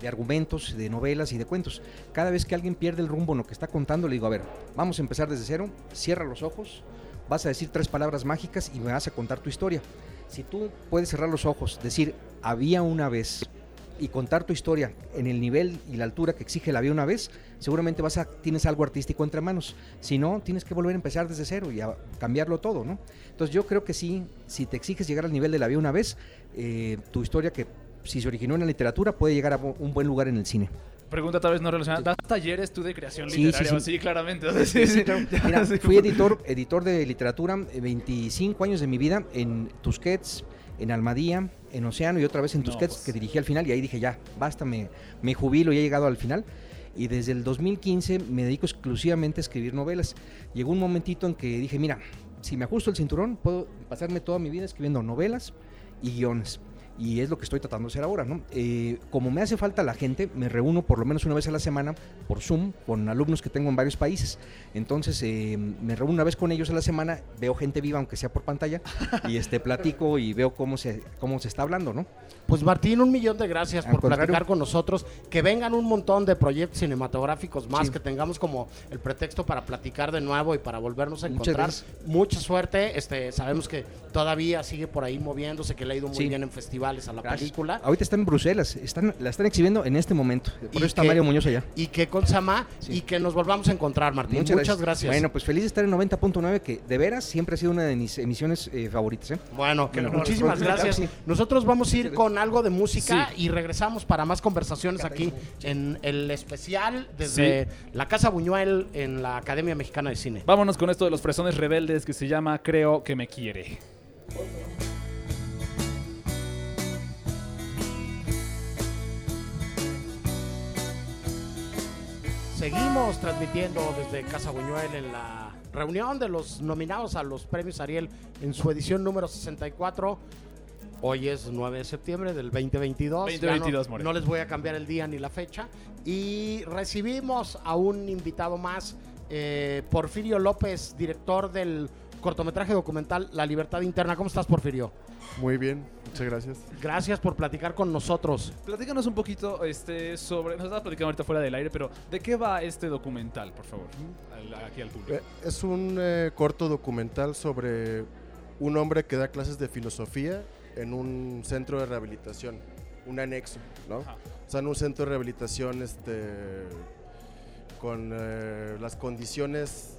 de argumentos, de novelas y de cuentos. Cada vez que alguien pierde el rumbo en lo que está contando, le digo, a ver, vamos a empezar desde cero, cierra los ojos, vas a decir tres palabras mágicas y me vas a contar tu historia. Si tú puedes cerrar los ojos, decir, había una vez, y contar tu historia en el nivel y la altura que exige la había una vez, seguramente vas a tienes algo artístico entre manos. Si no, tienes que volver a empezar desde cero y a cambiarlo todo, ¿no? Entonces yo creo que sí, si te exiges llegar al nivel de la había una vez, eh, tu historia que si se originó en la literatura puede llegar a un buen lugar en el cine. Pregunta tal vez no relacionada. ¿Das talleres tú de creación Sí, literaria? sí. Sí, claramente. [laughs] Sí. Ya, Mira, fui editor, editor de literatura eh, 25 años de mi vida en Tusquets, en Almadía, en Océano y otra vez en No, Tusquets, pues. que dirigí al final y ahí dije ya, basta, me, me jubilo y he llegado al final. Y desde el 2015 me dedico exclusivamente a escribir novelas. Llegó un momentito en que dije, mira, si me ajusto el cinturón, puedo pasarme toda mi vida escribiendo novelas y guiones. Y es lo que estoy tratando de hacer ahora, ¿no? Eh, como me hace falta la gente, me reúno por lo menos una vez a la semana por Zoom con alumnos que tengo en varios países. Entonces, eh, me reúno una vez con ellos a la semana, veo gente viva, aunque sea por pantalla, y este [laughs] platico y veo cómo se, cómo se está hablando, ¿no? Pues Martín, un millón de gracias Al por contrario. platicar con nosotros. Que vengan un montón de proyectos cinematográficos más, Sí. que tengamos como el pretexto para platicar de nuevo y para volvernos a encontrar. Mucha suerte. Este, sabemos que todavía sigue por ahí moviéndose, que le ha ido muy Sí. bien en festivales a la Gracias. película. Ahorita está en Bruselas, están, la están exhibiendo en este momento. Por Y eso está que- Mario Muñoz allá. Y que con Sama Sí. y que nos volvamos a encontrar, Martín. Muchas, gracias. Bueno, pues feliz de estar en 90.9, que de veras siempre ha sido una de mis emisiones eh, favoritas. ¿eh? Bueno, Bueno, muchísimas gracias. sí. Nosotros vamos a ir con algo de música Sí. y regresamos para más conversaciones aquí en el especial desde la Casa Buñuel en la Academia Mexicana de Cine. Vámonos con esto de los fresones rebeldes que se llama Creo que me quiere. Seguimos transmitiendo desde Casa Buñuel en la reunión de los nominados a los premios Ariel en su edición número 64. Hoy es 9 de septiembre del 2022. Ya 2022, no, no les voy a cambiar el día ni la fecha. Y recibimos a un invitado más, eh, Porfirio López, director del cortometraje documental La Libertad Interna. ¿Cómo estás, Porfirio? Muy bien, muchas gracias. Gracias por platicar con nosotros. Platícanos un poquito este, sobre. Nos estabas platicando ahorita fuera del aire, pero ¿de qué va este documental, por favor? Al- aquí al público. Eh, Es un eh, corto documental sobre un hombre que da clases de filosofía en un centro de rehabilitación. un anexo, ¿no? Ajá. O sea, no un centro de rehabilitación este, con eh, las condiciones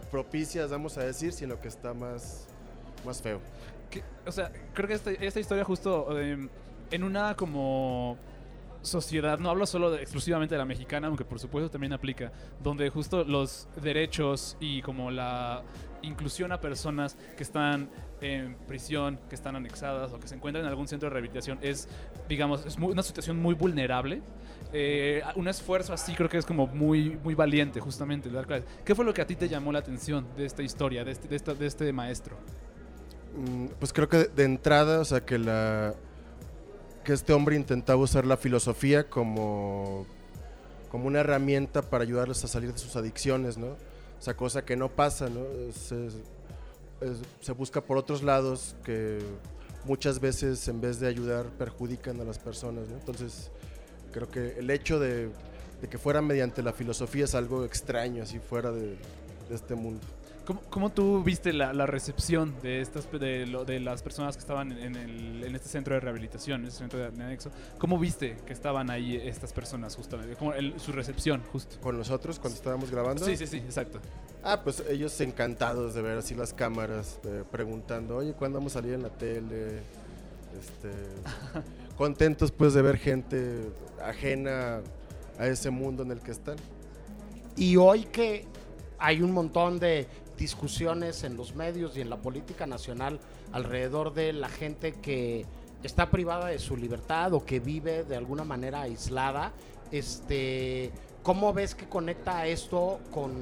propicias, vamos a decir, sino que está más, más feo. que- o sea, creo que esta, esta historia justo eh, en una como sociedad, no hablo solo exclusivamente de la mexicana, aunque por supuesto también aplica, donde justo los derechos y como la inclusión a personas que están en prisión, que están anexadas o que se encuentran en algún centro de rehabilitación es, digamos, es una situación muy vulnerable. Eh, un esfuerzo así creo que es como muy, muy valiente, justamente. dar. ¿Qué fue lo que a ti te llamó la atención de esta historia, de este, de este maestro? Mm, Pues creo que de, entrada, o sea, que la que este hombre intentaba usar la filosofía como como una herramienta para ayudarles a salir de sus adicciones, ¿no? O sea, cosa que no pasa, ¿no? Se, se busca por otros lados que muchas veces en vez de ayudar perjudican a las personas, ¿no? Entonces, creo que el hecho de, de que fuera mediante la filosofía es algo extraño, así fuera de, de este mundo. ¿Cómo, cómo tú viste la, la recepción de estas de, lo- de las personas que estaban en, el- en este centro de rehabilitación, en este centro de anexo? ¿Cómo viste que estaban ahí estas personas justamente? ¿Cómo el- su recepción, justo? Con nosotros, cuando estábamos grabando. Sí, sí, sí, exacto. Ah, pues ellos encantados de ver así las cámaras, eh, preguntando, oye, ¿cuándo vamos a salir en la tele? Este, [laughs] contentos pues de ver gente ajena a ese mundo en el que están. Y hoy que hay un montón de discusiones en los medios y en la política nacional alrededor de la gente que está privada de su libertad o que vive de alguna manera aislada, este, ¿cómo ves que conecta esto con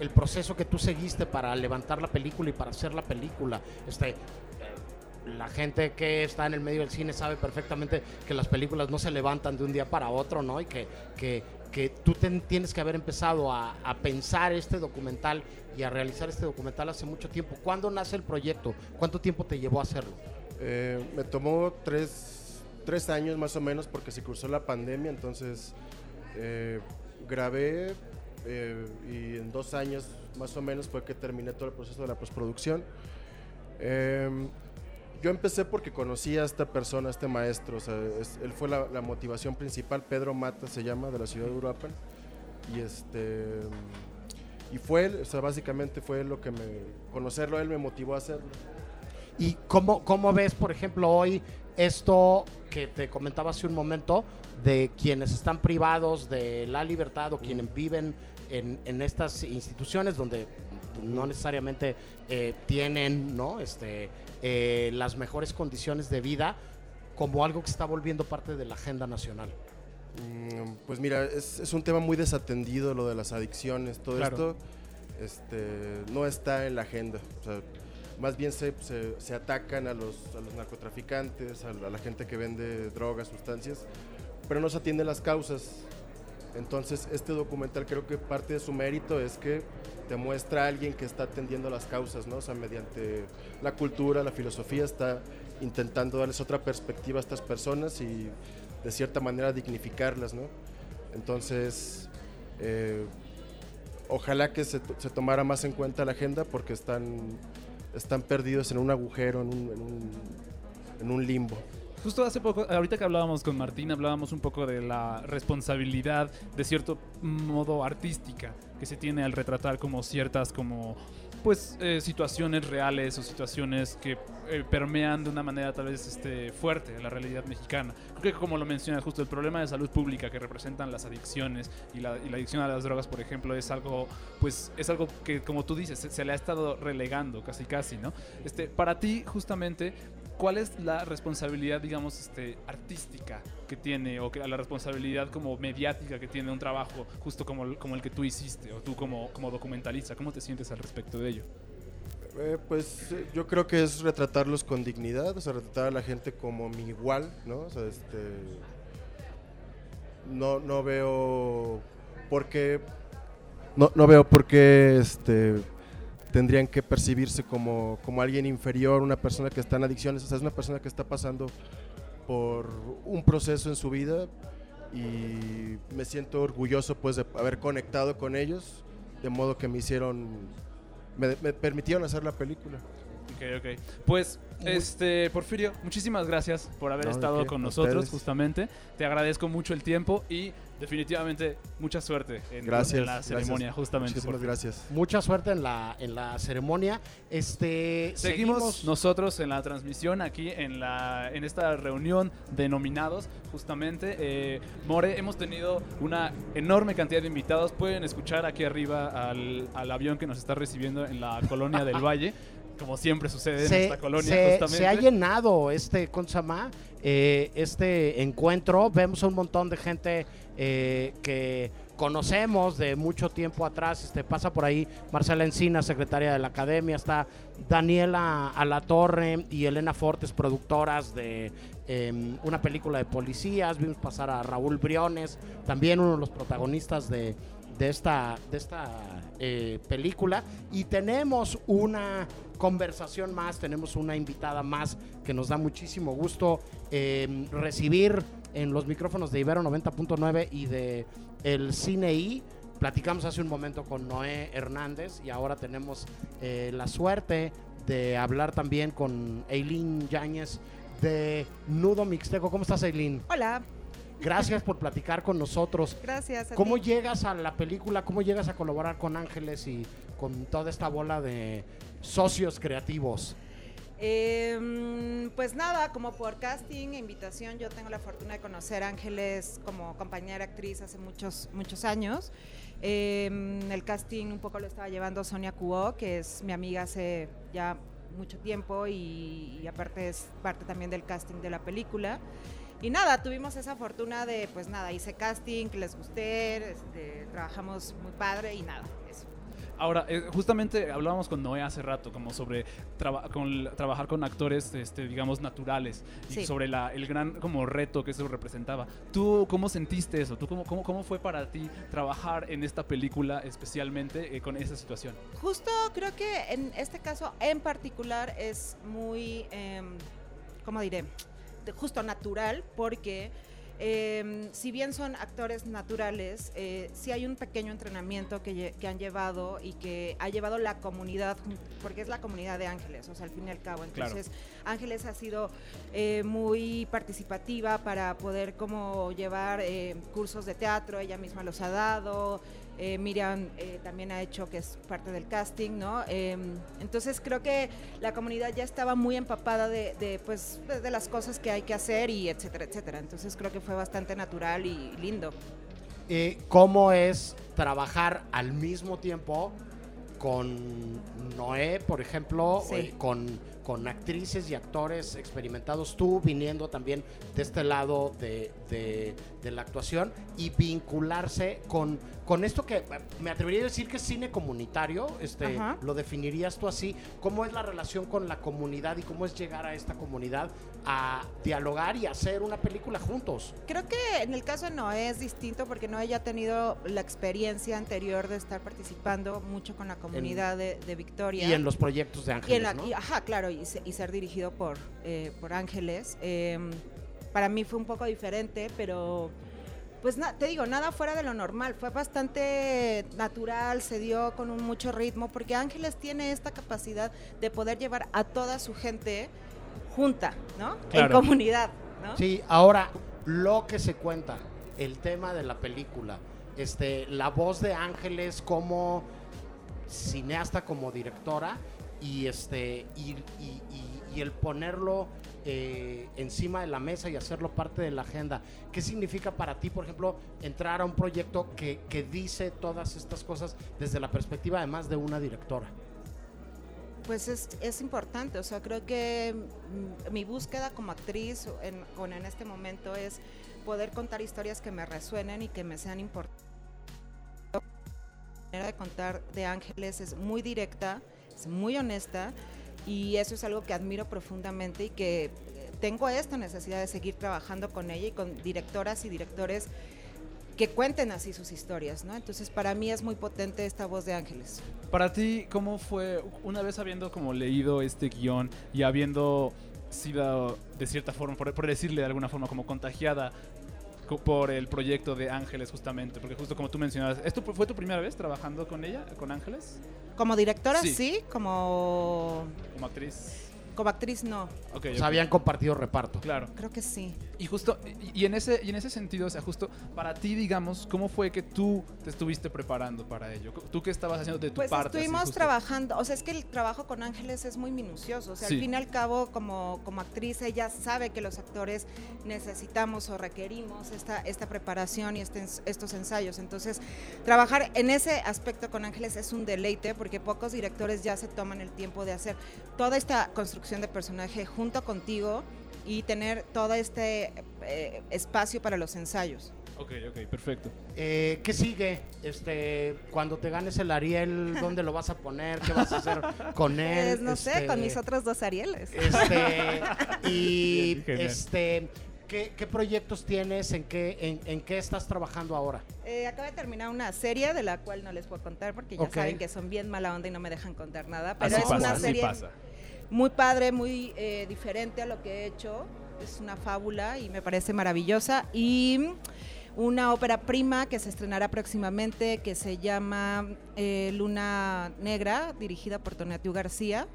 el proceso que tú seguiste para levantar la película y para hacer la película? Este, la gente que está en el medio del cine sabe perfectamente que las películas no se levantan de un día para otro, ¿no? Y que, que, que tú tienes que haber empezado a, pensar este documental y a realizar este documental hace mucho tiempo. ¿Cuándo nace el proyecto? ¿Cuánto tiempo te llevó a hacerlo? Eh, me tomó tres, tres años más o menos porque se cruzó la pandemia, entonces eh, grabé eh, y en dos años más o menos fue que terminé todo el proceso de la postproducción. Em, yo empecé porque conocí a esta persona, a este maestro, o sea, es- él fue la, la motivación principal, Pedro Mata se llama, de la ciudad de Uruapan, y este... Y fue él, o sea, básicamente fue lo que me... Conocerlo él me motivó a hacerlo. ¿Y cómo, cómo ves, por ejemplo, hoy esto que te comentaba hace un momento de quienes están privados de la libertad o quienes viven en, en estas instituciones donde no necesariamente eh, tienen ¿no? este, eh, las mejores condiciones de vida como algo que está volviendo parte de la agenda nacional? Mm, Pues mira, es, es un tema muy desatendido lo de las adicciones. Todo Claro. esto este, no está en la agenda. O sea, más bien se, se- se atacan a los, a los narcotraficantes, a la, a la gente que vende drogas, sustancias, pero no se atienden las causas. Entonces, este documental creo que parte de su mérito es que te muestra a alguien que está atendiendo las causas, ¿no? Sea, mediante la cultura, la filosofía, está intentando darles otra perspectiva a estas personas y de cierta manera dignificarlas, ¿no? Entonces, eh, ojalá que se, se tomara más en cuenta la agenda porque están, están perdidos en un agujero, en un, en un- en un limbo. Justo hace poco, ahorita que hablábamos con Martín, hablábamos un poco de la responsabilidad de cierto modo artística que se tiene al retratar como ciertas como pues eh, situaciones reales o situaciones que eh, permean de una manera tal vez este, fuerte la realidad mexicana. Creo que como lo mencionas, justo el problema de salud pública que representan las adicciones y la, adicción a las drogas, por ejemplo, es algo, pues, es algo que, como tú dices, se, se le ha estado relegando casi casi, ¿no? Este, para ti, justamente, ¿cuál es la responsabilidad, digamos, este, artística que tiene o la responsabilidad como mediática que tiene un trabajo justo como, el- que tú hiciste o tú como, como documentalista? ¿Cómo te sientes al respecto de ello? Eh, pues eh, yo creo que es retratarlos con dignidad, o sea, retratar a la gente como mi igual, ¿no? O sea, este, no, no veo por qué, no, no veo por qué este, tendrían que percibirse como, como alguien inferior, una persona que está en adicciones, o es una persona que está pasando por un proceso en su vida y me siento orgulloso pues de haber conectado con ellos, de modo que me hicieron me permitieron hacer la película. Ok, ok. Pues, este, Porfirio, muchísimas gracias por haber No, ¿de estado con nosotros, ustedes. justamente. Te agradezco mucho el tiempo y definitivamente mucha suerte en, Gracias. en la gracias. ceremonia, justamente. Muchísimas Porfirio. gracias. Mucha suerte en la, en la ceremonia. Este, Seguimos, nosotros en la transmisión aquí en la en esta reunión de nominados justamente eh, More hemos tenido una enorme cantidad de invitados pueden escuchar aquí arriba al, al avión que nos está recibiendo en la colonia del [laughs] Valle como siempre sucede en esta colonia se- justamente se ha llenado este Consama, eh, este encuentro. Vemos un montón de gente eh, que conocemos de mucho tiempo atrás. Este, pasa por ahí Marcela Encina, secretaria de la academia. Está Daniela Alatorre y Elena Fortes, productoras de em, una película de policías. Vimos pasar a Raúl Briones, también uno de los protagonistas de, de esta, de esta eh, película. Y tenemos una conversación más, tenemos una invitada más que nos da muchísimo gusto eh, recibir en los micrófonos de Ibero 90.9 y de el Cine I. Platicamos hace un momento con Noé Hernández y ahora tenemos eh, la suerte de hablar también con Eileen Yáñez de Nudo Mixteco. ¿Cómo estás, Eileen? Hola, Gracias por platicar con nosotros. gracias. a ¿Cómo ti. llegas a la película? ¿Cómo llegas a colaborar con Ángeles y con toda esta bola de socios creativos? Eh, pues nada, como por casting e invitación, yo tengo la fortuna de conocer a Ángeles como compañera actriz hace muchos, muchos años. Eh, el casting un poco lo estaba llevando Sonia Cuo, que es mi amiga hace ya mucho tiempo y, y aparte es parte también del casting de la película. Y nada, tuvimos esa fortuna de, pues nada, hice casting, que les gusté, este, trabajamos muy padre y nada, eso. Ahora, eh, justamente hablábamos con Noé hace rato, como sobre traba- con- trabajar con actores, este, digamos, naturales, y Sí. sobre la, el gran como reto que eso representaba. ¿Tú cómo sentiste eso? ¿Tú cómo, cómo, cómo fue para ti trabajar en esta película especialmente eh, con esa situación? Justo creo que en este caso en particular es muy, em, ¿cómo diré? Justo natural porque em, si bien son actores naturales, eh, sí hay un pequeño entrenamiento que, han llevado y que ha llevado la comunidad, porque es la comunidad de Ángeles, o sea, al fin y al cabo. Claro. Entonces, Ángeles ha sido eh, muy participativa para poder como llevar eh, cursos de teatro, ella misma los ha dado, eh, Miriam eh, también ha hecho que es parte del casting, ¿no? Eh, entonces creo que la comunidad ya estaba muy empapada de, pues, de las cosas que hay que hacer y etcétera, etcétera. Entonces creo que fue bastante natural y lindo. Eh, ¿Cómo es trabajar al mismo tiempo con Noé, por ejemplo, Sí. con, con actrices y actores experimentados, tú viniendo también de este lado de, de- de la actuación y vincularse con, con esto que eh, me atrevería a decir que es cine comunitario, este, Ajá. lo definirías tú así, ¿cómo es la relación con la comunidad y cómo es llegar a esta comunidad a dialogar y hacer una película juntos? Creo que en el caso de Noé es distinto porque Noé ya ha tenido la experiencia anterior de estar participando mucho con la comunidad de, de Victoria. Y en los proyectos de Y en Ángeles, la- ¿no? y- ajá, claro, y, y ser dirigido por, eh, por Ángeles. Eh, para mí fue un poco diferente, pero pues na- te digo, nada fuera de lo normal, fue bastante natural, se dio con un mucho ritmo, porque Ángeles tiene esta capacidad de poder llevar a toda su gente junta, ¿no? En comunidad, ¿no? Sí, ahora, lo que se cuenta, el tema de la película, este, la voz de Ángeles como cineasta, como directora, y este, y, y- y- y el ponerlo eh, encima de la mesa y hacerlo parte de la agenda. ¿Qué significa para ti, por ejemplo, entrar a un proyecto que, que dice todas estas cosas desde la perspectiva además de una directora? Pues es, es importante, o sea, creo que mi búsqueda como actriz en, con- en este momento es poder contar historias que me resuenen y que me sean importantes. La manera de contar de Ángeles es muy directa, es muy honesta y eso es algo que admiro profundamente y que tengo esta necesidad de seguir trabajando con ella y con directoras y directores que cuenten así sus historias, ¿no? Entonces para mí es muy potente esta voz de Ángeles. Para ti, ¿cómo fue una vez habiendo como leído este guion y habiendo sido de cierta forma, por, por decirle de alguna forma, como contagiada co- por el proyecto de Ángeles justamente, porque justo como tú mencionabas, ¿esto fue tu primera vez trabajando con ella, con Ángeles, Como directora Sí. sí, como, como actriz? como actriz no, Ok, O sea, habían compartido reparto. Claro. creo que sí. Y justo, y, en ese, y en ese sentido, o sea, justo para ti, digamos, ¿cómo fue que tú te estuviste preparando para ello? ¿Tú qué estabas haciendo de tu Pues parte? así, estuvimos trabajando, o sea, es que el trabajo con Ángeles es muy minucioso, o sea, Sí. al fin y al cabo, como, como actriz, ella sabe que los actores necesitamos o requerimos esta, esta preparación y este estos ensayos, entonces, trabajar en ese aspecto con Ángeles es un deleite, porque pocos directores ya se toman el tiempo de hacer toda esta construcción de personaje junto contigo y tener todo este eh, espacio para los ensayos. Ok, ok, perfecto. Eh, ¿Qué sigue? Este, cuando te ganes el Ariel, ¿dónde lo vas a poner? ¿Qué vas a hacer con [laughs] él? Pues, no sé, Este, con mis otros dos Arieles. Este, [laughs] y Bien, este, ¿qué, qué proyectos tienes? ¿En qué, en, en qué estás trabajando ahora? Eh, acabo de terminar una serie de la cual no les puedo contar porque ya saben que son bien mala onda y no me dejan contar nada. Pero Así es pasa, una así serie pasa. Muy padre, muy eh, diferente a lo que he hecho. Es una fábula y me parece maravillosa. Y una ópera prima que se estrenará próximamente que se llama eh, Luna Negra, dirigida por Tonatiu García.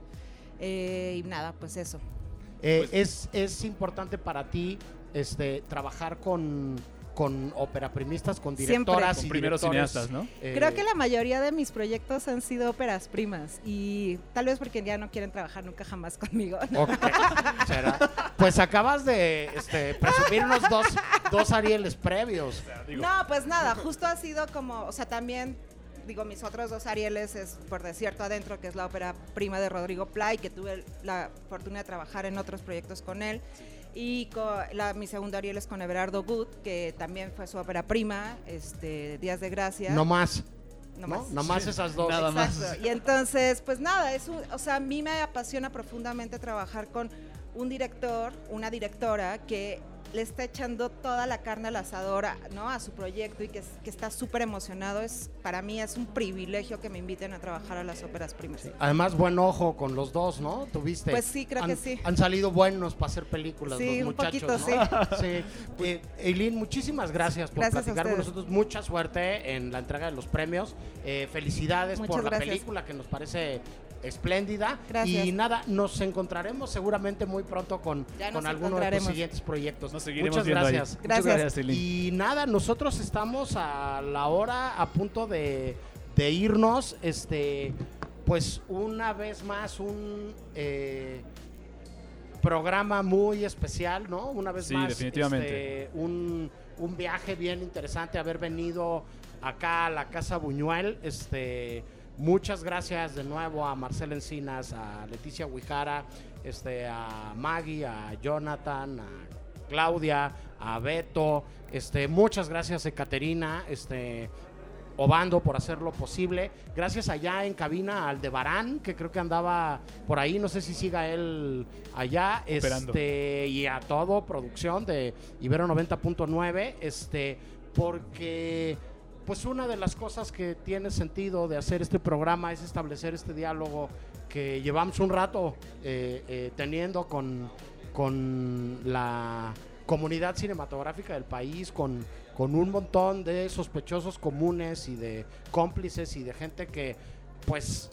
Eh, y nada, pues eso. Es, es importante para ti este, trabajar con, con operaprimistas, con Siempre. directoras Con y primeros directores, cineastas, ¿no? eh, Creo que la mayoría de mis proyectos han sido óperas primas y tal vez porque ya no quieren trabajar nunca jamás conmigo. Ok, será. Pues acabas de este, presumirnos dos, dos Arieles previos. No, pues nada, justo ha sido como, o sea, también digo, mis otros dos Arieles es por Desierto Adentro, que es la ópera prima de Rodrigo Play, que tuve la fortuna de trabajar en otros proyectos con él. Y co- la, mi segundo Ariel es con Everardo Good, que también fue su ópera prima, este, Días de Gracia. No más. No ¿no? más. No más esas dos. Nada más. Y entonces, pues nada, es un- o sea, a mí me apasiona profundamente trabajar con un director, una directora que le está echando toda la carne al asador a, ¿no? a su proyecto y que, es- que está súper emocionado. Es, para mí es un privilegio que me inviten a trabajar a las óperas primas. Además, buen ojo con los dos, ¿no? Tuviste. Pues sí, creo han, que sí. Han salido buenos para hacer películas Sí, los un muchachos, poquito, ¿no? sí. Eh, Eileen, muchísimas gracias por Gracias platicar con nosotros. Mucha suerte en la entrega de los premios. Eh, felicidades Muchas por la película que nos parece espléndida. Gracias. Y nada, nos encontraremos seguramente muy pronto con, con alguno de tus encontraremos. siguientes proyectos. Nos seguiremos Muchas ahí. gracias. Muchas Gracias. gracias. Y nada, nosotros estamos a la hora, a punto de, de irnos. Este, pues una vez más, un eh, programa muy especial, ¿no? Una vez Sí, más, definitivamente. este, un, un viaje bien interesante, haber venido acá a la Casa Buñuel. Este, muchas gracias de nuevo a Marcela Encinas, a Leticia Huijara, este, a Maggie, a Jonathan, a Claudia, a Beto, este, muchas gracias a Caterina, este, Obando por hacerlo posible. Gracias allá en cabina al de Barán, que creo que andaba por ahí, no sé si siga él allá, Operando. este, y a todo producción de Ibero 90.9, este, porque pues una de las cosas que tiene sentido de hacer este programa es establecer este diálogo que llevamos un rato eh, eh, teniendo con, con la comunidad cinematográfica del país, con, con un montón de sospechosos comunes y de cómplices y de gente que, pues,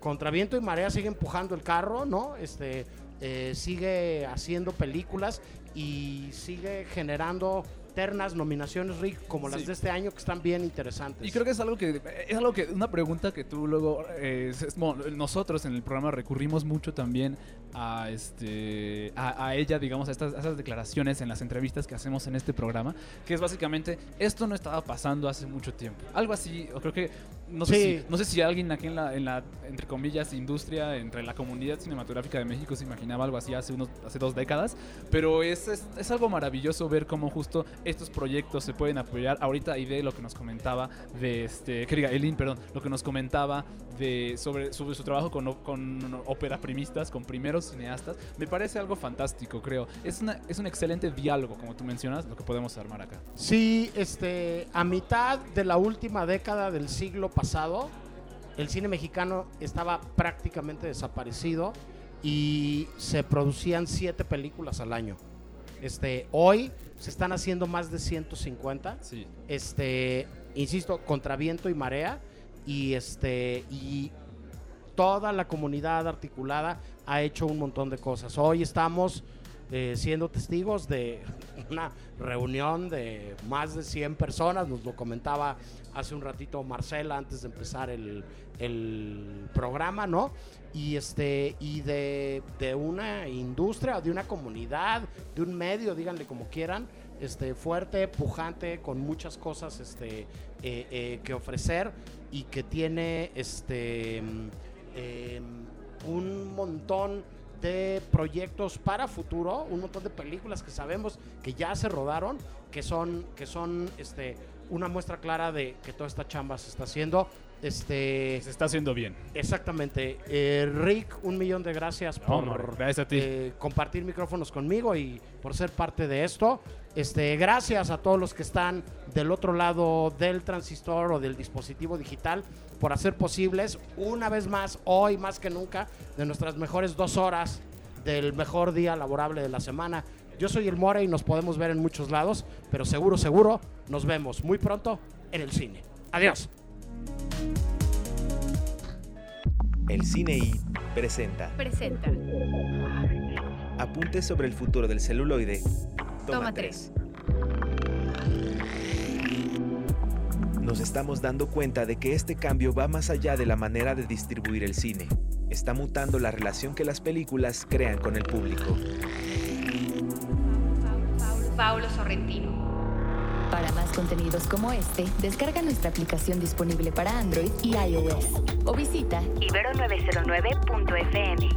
contra viento y marea sigue empujando el carro, ¿no? Este, eh, sigue haciendo películas y sigue generando ternas nominaciones Rick como las Sí. de este año que están bien interesantes. Y creo que es algo que es algo que una pregunta que tú luego eh, es- bueno, nosotros en el programa recurrimos mucho también a este a, a ella digamos a estas a esas declaraciones en las entrevistas que hacemos en este programa que es básicamente esto no estaba pasando hace mucho tiempo algo así o creo que no sé Sí. si no sé si alguien aquí en la en la entre comillas industria entre la comunidad cinematográfica de México se imaginaba algo así hace unos hace dos décadas pero es, es, es algo maravilloso ver cómo justo estos proyectos se pueden apoyar. Ahorita Ide lo que nos comentaba de este, que diga Elin, perdón, lo que nos comentaba de sobre, sobre su trabajo con, con ópera primistas, con primeros cineastas, me parece algo fantástico, creo. Es, una, es un excelente diálogo, como tú mencionas, lo que podemos armar acá. Sí, este, a mitad de la última década del siglo pasado, el cine mexicano estaba prácticamente desaparecido y se producían siete películas al año. Este, hoy se están haciendo más de 150. Sí. Este, insisto, contra viento y marea. Y este, y toda la comunidad articulada ha hecho un montón de cosas. Hoy estamos eh, siendo testigos de [laughs] una reunión de más de 100 personas, nos lo comentaba hace un ratito Marcela antes de empezar el, el programa, ¿no? Y, este, y de, de una industria, de una comunidad, de un medio, díganle como quieran, este, fuerte, pujante, con muchas cosas este, eh, eh, que ofrecer y que tiene este, eh, un montón de proyectos para futuro, un montón de películas que sabemos que ya se rodaron, que son, que son este, una muestra clara de que toda esta chamba se está haciendo. Este, Se está haciendo bien. Exactamente. Eh, Rick, un millón de gracias No, por gracias a ti. eh, compartir micrófonos conmigo y por ser parte de esto. Este, gracias a todos los que están del otro lado del transistor o del dispositivo digital por hacer posibles una vez más, hoy más que nunca, de nuestras mejores dos horas del mejor día laborable de la semana. Yo soy el More y nos podemos ver en muchos lados, pero seguro, seguro, nos vemos muy pronto en el cine. Adiós. El Cine I presenta Presenta. Apuntes sobre el futuro del celuloide. Toma, Toma 3. Nos estamos dando cuenta de que este cambio va más allá de la manera de distribuir el cine. Está mutando la relación que las películas crean con el público. Paulo Sorrentino. Para más contenidos como este, descarga nuestra aplicación disponible para Android y iOS o visita Ibero909.fm.